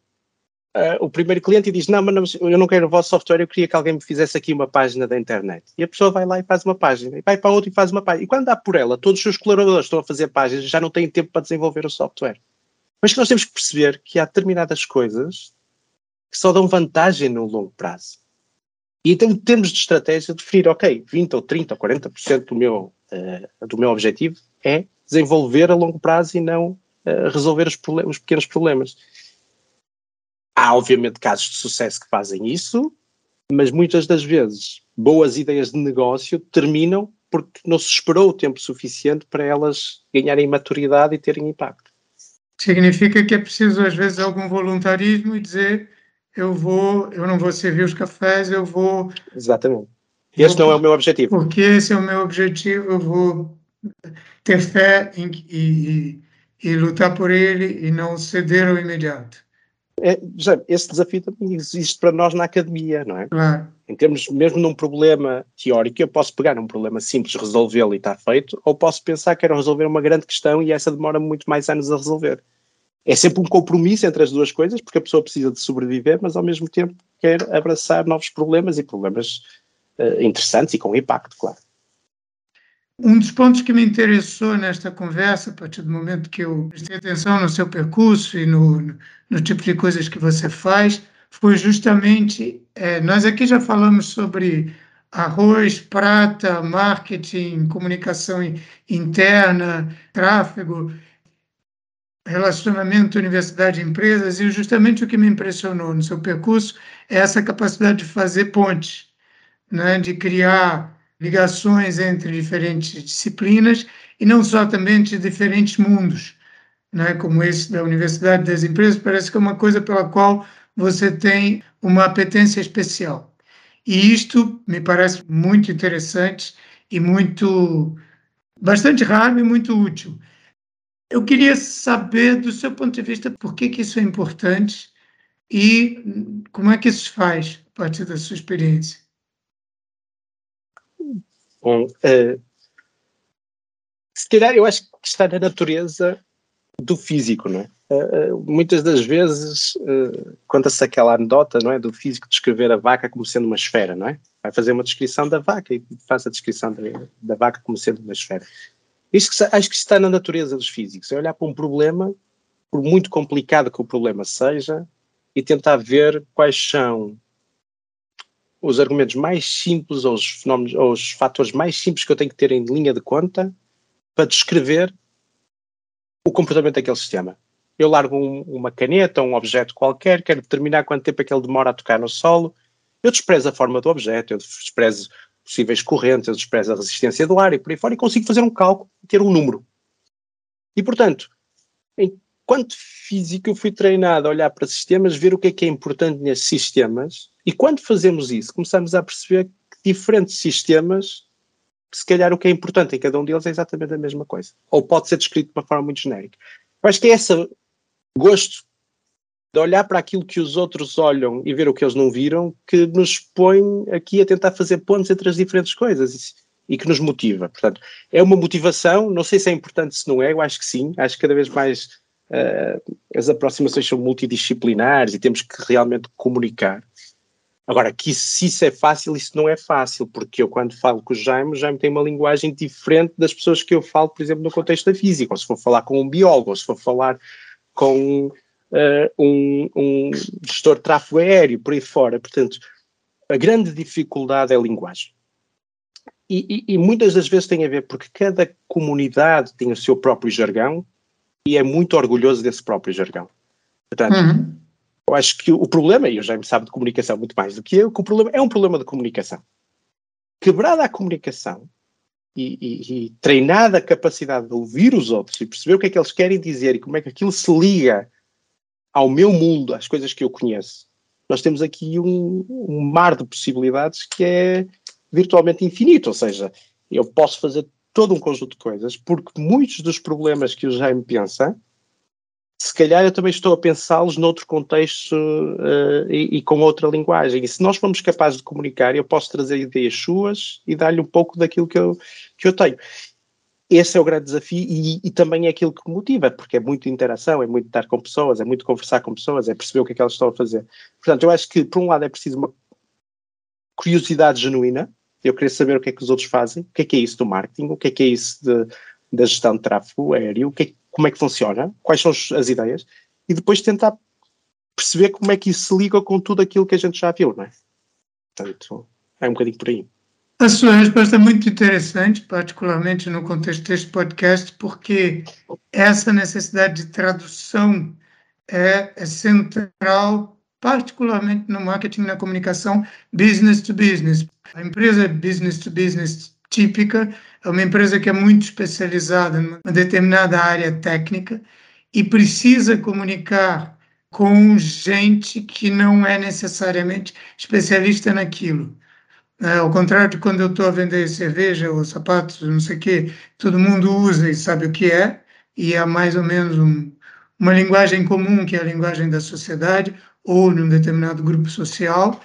uh, o primeiro cliente e diz: Não, mas eu não quero o vosso software, eu queria que alguém me fizesse aqui uma página da internet. E a pessoa vai lá e faz uma página, e vai para outro e faz uma página. E quando dá por ela, todos os seus colaboradores estão a fazer páginas, já não têm tempo para desenvolver o software. Mas que nós temos que perceber que há determinadas coisas que só dão vantagem no longo prazo. E então temos de estratégia definir, ok, 20 ou 30 ou 40% do meu, uh, do meu objetivo é desenvolver a longo prazo e não uh, resolver os, os, pequenos problemas. Há, obviamente, casos de sucesso que fazem isso, mas muitas das vezes boas ideias de negócio terminam porque não se esperou o tempo suficiente para elas ganharem maturidade e terem impacto. Significa que é preciso, às vezes, algum voluntarismo e dizer eu vou, eu não vou servir os cafés, eu vou. Exatamente. Este vou, não é o meu objetivo. Porque esse é o meu objetivo, eu vou ter fé em, e, e, e lutar por ele e não ceder ao imediato é, já, esse desafio também existe para nós na academia, não é? Claro. Em termos, mesmo num problema teórico, eu posso pegar um problema simples, resolvê-lo e está feito, ou posso pensar que quero resolver uma grande questão e essa demora muito mais anos a resolver. É sempre um compromisso entre as duas coisas, porque a pessoa precisa de sobreviver, mas ao mesmo tempo quer abraçar novos problemas e problemas uh, interessantes e com impacto, claro. Um dos pontos que me interessou nesta conversa, a partir do momento que eu prestei atenção no seu percurso e no, no tipo de coisas que você faz, foi justamente. É, nós aqui já falamos sobre arroz, prata, marketing, comunicação interna, tráfego, relacionamento universidade-empresas, e justamente o que me impressionou no seu percurso é essa capacidade de fazer pontes, né, de criar ligações entre diferentes disciplinas e não só também entre diferentes mundos, né, como esse da Universidade das Empresas, parece que é uma coisa pela qual você tem uma apetência especial. E isto me parece muito interessante e muito bastante raro e muito útil. Eu queria saber do seu ponto de vista por que, que isso é importante e como é que isso se faz a partir da sua experiência. Bom, uh, se calhar eu acho que está na natureza do físico, não é? Uh, muitas das vezes uh, conta-se aquela anedota, não é, do físico descrever a vaca como sendo uma esfera, não é? Vai fazer uma descrição da vaca e faz a descrição da, da vaca como sendo uma esfera. Isto acho que está na natureza dos físicos, é olhar para um problema, por muito complicado que o problema seja, e tentar ver quais são os argumentos mais simples ou os fenómenos ou os fatores mais simples que eu tenho que ter em linha de conta para descrever o comportamento daquele sistema. Eu largo um, uma caneta, um objeto qualquer, quero determinar quanto tempo é que ele demora a tocar no solo, eu desprezo a forma do objeto, eu desprezo possíveis correntes, eu desprezo a resistência do ar e por aí fora, e consigo fazer um cálculo e ter um número. E, portanto, enquanto físico, eu fui treinado a olhar para sistemas, ver o que é que é importante nesses sistemas, e quando fazemos isso, começamos a perceber que diferentes sistemas se calhar o que é importante em cada um deles é exatamente a mesma coisa. Ou pode ser descrito de uma forma muito genérica. Eu acho que é esse gosto de olhar para aquilo que os outros olham e ver o que eles não viram que nos põe aqui a tentar fazer pontos entre as diferentes coisas e que nos motiva. Portanto, é uma motivação, não sei se é importante, se não é, eu acho que sim, acho que cada vez mais uh, as aproximações são multidisciplinares e temos que realmente comunicar. Agora, que se isso é fácil, isso não é fácil, porque eu quando falo com o Jaime, o Jaime tem uma linguagem diferente das pessoas que eu falo, por exemplo, no contexto da física, ou se for falar com um biólogo, ou se for falar com uh, um, um gestor de tráfego aéreo, por aí fora. Portanto, a grande dificuldade é a linguagem. E, e, e, muitas das vezes tem a ver porque cada comunidade tem o seu próprio jargão e é muito orgulhoso desse próprio jargão. Portanto, uhum. Eu acho que o problema, e eu já me sabe de comunicação muito mais do que eu, que o problema é um problema de comunicação. Quebrada a comunicação e, e, e treinada a capacidade de ouvir os outros e perceber o que é que eles querem dizer e como é que aquilo se liga ao meu mundo, às coisas que eu conheço, nós temos aqui um, um mar de possibilidades que é virtualmente infinito. Ou seja, eu posso fazer todo um conjunto de coisas, porque muitos dos problemas que o Jaime pensa se calhar eu também estou a pensá-los noutro contexto uh, e, e, com outra linguagem. E se nós formos capazes de comunicar, eu posso trazer ideias suas e dar-lhe um pouco daquilo que eu, que eu tenho. Esse é o grande desafio e, e, também é aquilo que motiva, porque é muito interação, é muito estar com pessoas, é muito conversar com pessoas, é perceber o que é que elas estão a fazer. Portanto, eu acho que, por um lado, é preciso uma curiosidade genuína, eu querer saber o que é que os outros fazem, o que é que é isso do marketing, o que é que é isso de, da gestão de tráfego aéreo, o que é, como é que funciona, quais são as ideias, e depois tentar perceber como é que isso se liga com tudo aquilo que a gente já viu, não é? Portanto, é um bocadinho por aí. A sua resposta é muito interessante, particularmente no contexto deste podcast, porque essa necessidade de tradução é, é central, particularmente no marketing e na comunicação business to business. A empresa business to business típica é uma empresa que é muito especializada numa determinada área técnica e precisa comunicar com gente que não é necessariamente especialista naquilo. É, ao contrário de quando eu estou a vender cerveja ou sapatos, não sei o quê, todo mundo usa e sabe o que é, e é mais ou menos um, uma linguagem comum, que é a linguagem da sociedade, ou de um determinado grupo social.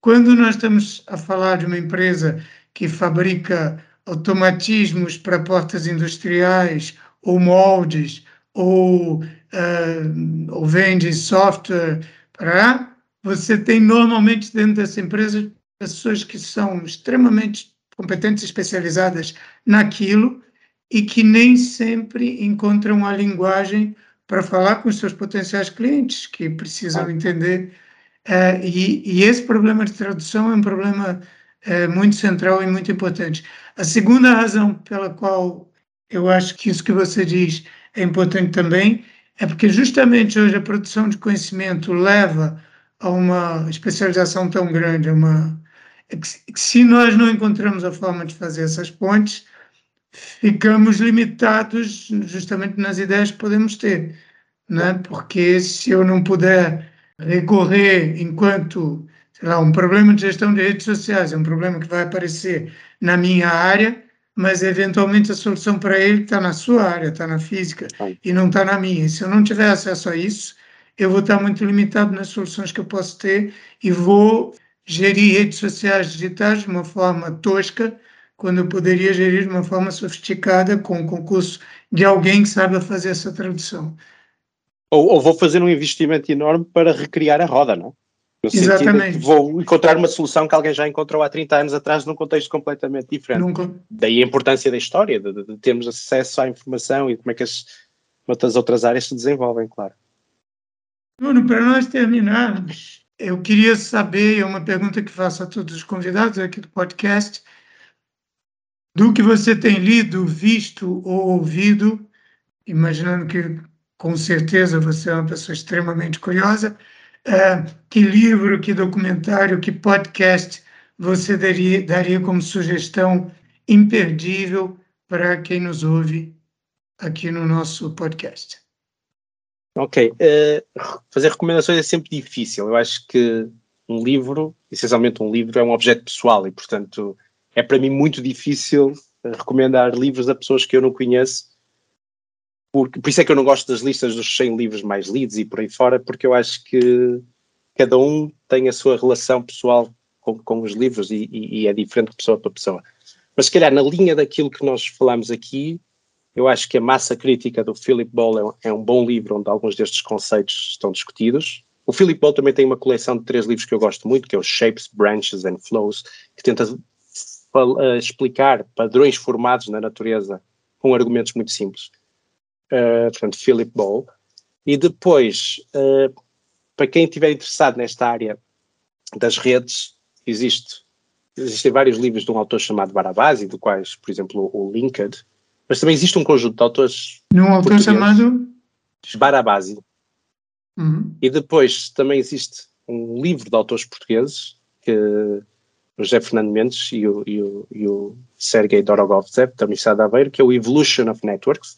Quando nós estamos a falar de uma empresa que fabrica automatismos para portas industriais ou moldes ou, uh, ou vende software para você tem normalmente dentro dessa empresa pessoas que são extremamente competentes especializadas naquilo e que nem sempre encontram a linguagem para falar com os seus potenciais clientes que precisam entender. Uh, e, e esse problema de tradução é um problema é muito central e muito importante. A segunda razão pela qual eu acho que isso que você diz é importante também é porque justamente hoje a produção de conhecimento leva a uma especialização tão grande, uma é se nós não encontramos a forma de fazer essas pontes, ficamos limitados justamente nas ideias que podemos ter, né? Porque se eu não puder recorrer enquanto sei lá, um problema de gestão de redes sociais, é um problema que vai aparecer na minha área, mas eventualmente a solução para ele está na sua área, está na física e não está na minha. E se eu não tiver acesso a isso, eu vou estar muito limitado nas soluções que eu posso ter e vou gerir redes sociais digitais de uma forma tosca, quando eu poderia gerir de uma forma sofisticada com o concurso de alguém que saiba fazer essa tradução. Ou, ou vou fazer um investimento enorme para recriar a roda, não? No Exatamente. vou encontrar uma solução que alguém já encontrou há 30 anos atrás num contexto completamente diferente. Nunca. Daí a importância da história, de, de, termos acesso à informação e como é que as, outras outras áreas se desenvolvem, claro. Bruno, para nós terminarmos, eu queria saber, é uma pergunta que faço a todos os convidados aqui do podcast, do que você tem lido, visto ou ouvido, imaginando que com certeza você é uma pessoa extremamente curiosa, é, que livro, que documentário, que podcast você daria, daria como sugestão imperdível para quem nos ouve aqui no nosso podcast? Ok. Uh, fazer recomendações é sempre difícil. Eu acho que um livro, essencialmente um livro, é um objeto pessoal e, portanto, é para mim muito difícil recomendar livros a pessoas que eu não conheço. Porque, por isso é que eu não gosto das listas dos 100 livros mais lidos e por aí fora, porque eu acho que cada um tem a sua relação pessoal com, com os livros e, e, e é diferente de pessoa para pessoa. Mas se calhar na linha daquilo que nós falamos aqui, eu acho que a massa crítica do Philip Ball é um, é um bom livro onde alguns destes conceitos estão discutidos. O Philip Ball também tem uma coleção de três livros que eu gosto muito, que é o Shapes, Branches and Flows, que tenta uh, explicar padrões formados na natureza com argumentos muito simples. Uh, portanto, Philip Ball. E depois, uh, para quem estiver interessado nesta área das redes, existe, existem vários livros de um autor chamado Barabasi, do quais, por exemplo, o Linked, mas também existe um conjunto de autores. Num autor chamado? Barabasi. Uhum. E depois também existe um livro de autores portugueses que o José Fernando Mendes e o, e o, e o Sergei Dorogovtsev, da Universidade de Aveiro, que é o Evolution of Networks,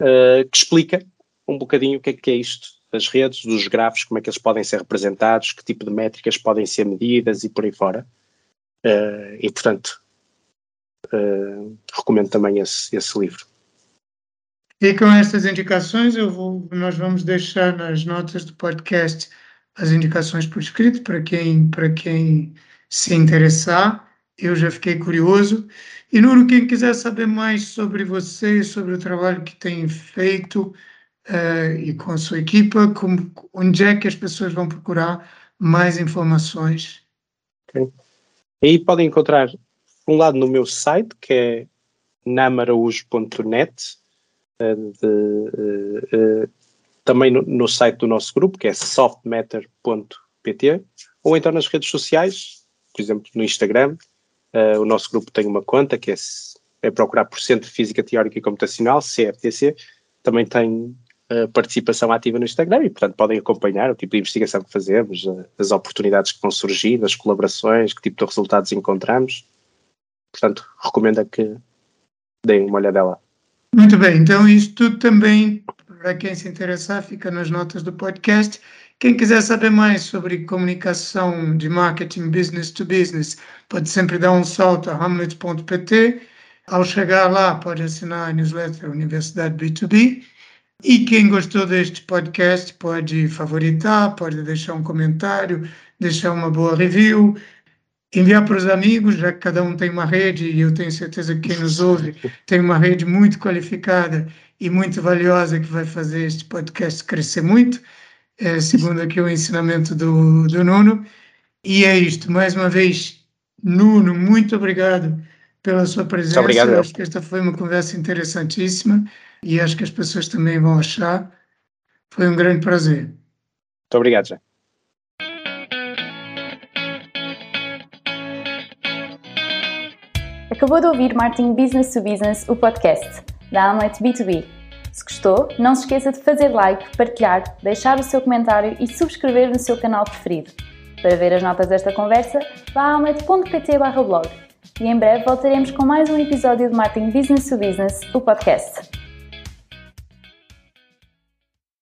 uh, que explica um bocadinho o que é que é isto das redes, dos grafos, como é que eles podem ser representados, que tipo de métricas podem ser medidas e por aí fora. Uh, e, portanto, uh, recomendo também esse, esse livro. E com estas indicações, eu vou, nós vamos deixar nas notas do podcast as indicações por escrito para quem, para quem se interessar. Eu já fiquei curioso. E, Nuno, quem quiser saber mais sobre você, sobre o trabalho que tem feito uh, e com a sua equipa, como, onde é que as pessoas vão procurar mais informações? Aí podem encontrar, por um lado, no meu site, que é namaraújo.net, uh, uh, também no, no, site do nosso grupo, que é softmatter.pt, ou então nas redes sociais, por exemplo, no Instagram, uh, o nosso grupo tem uma conta que é, é procurar por Centro de Física Teórica e Computacional, CFTC, também tem uh, participação ativa no Instagram e, portanto, podem acompanhar o tipo de investigação que fazemos, uh, as oportunidades que vão surgir, as colaborações, que tipo de resultados encontramos. Portanto, recomendo que deem uma olhadela. Muito bem, então isto também, para quem se interessar, fica nas notas do podcast. Quem quiser saber mais sobre comunicação de marketing business to business, pode sempre dar um salto a hamlet.pt. Ao chegar lá, pode assinar a newsletter Universidade B2B. E quem gostou deste podcast pode favoritar, pode deixar um comentário, deixar uma boa review, enviar para os amigos, já que cada um tem uma rede, e eu tenho certeza que quem nos ouve tem uma rede muito qualificada e muito valiosa que vai fazer este podcast crescer muito é, segundo aqui o ensinamento do, do Nuno. E é isto, mais uma vez, Nuno, muito obrigado pela sua presença. Muito obrigado. Acho que esta foi uma conversa interessantíssima e acho que as pessoas também vão achar. Foi um grande prazer. Muito obrigado, Jé. Acabou de ouvir Martin Business to Business, o podcast da Amlet B2B. Se gostou, não se esqueça de fazer like, partilhar, deixar o seu comentário e subscrever no seu canal preferido. Para ver as notas desta conversa, vá a amlet.pt blog. E em breve voltaremos com mais um episódio de Marketing Business to Business, o podcast.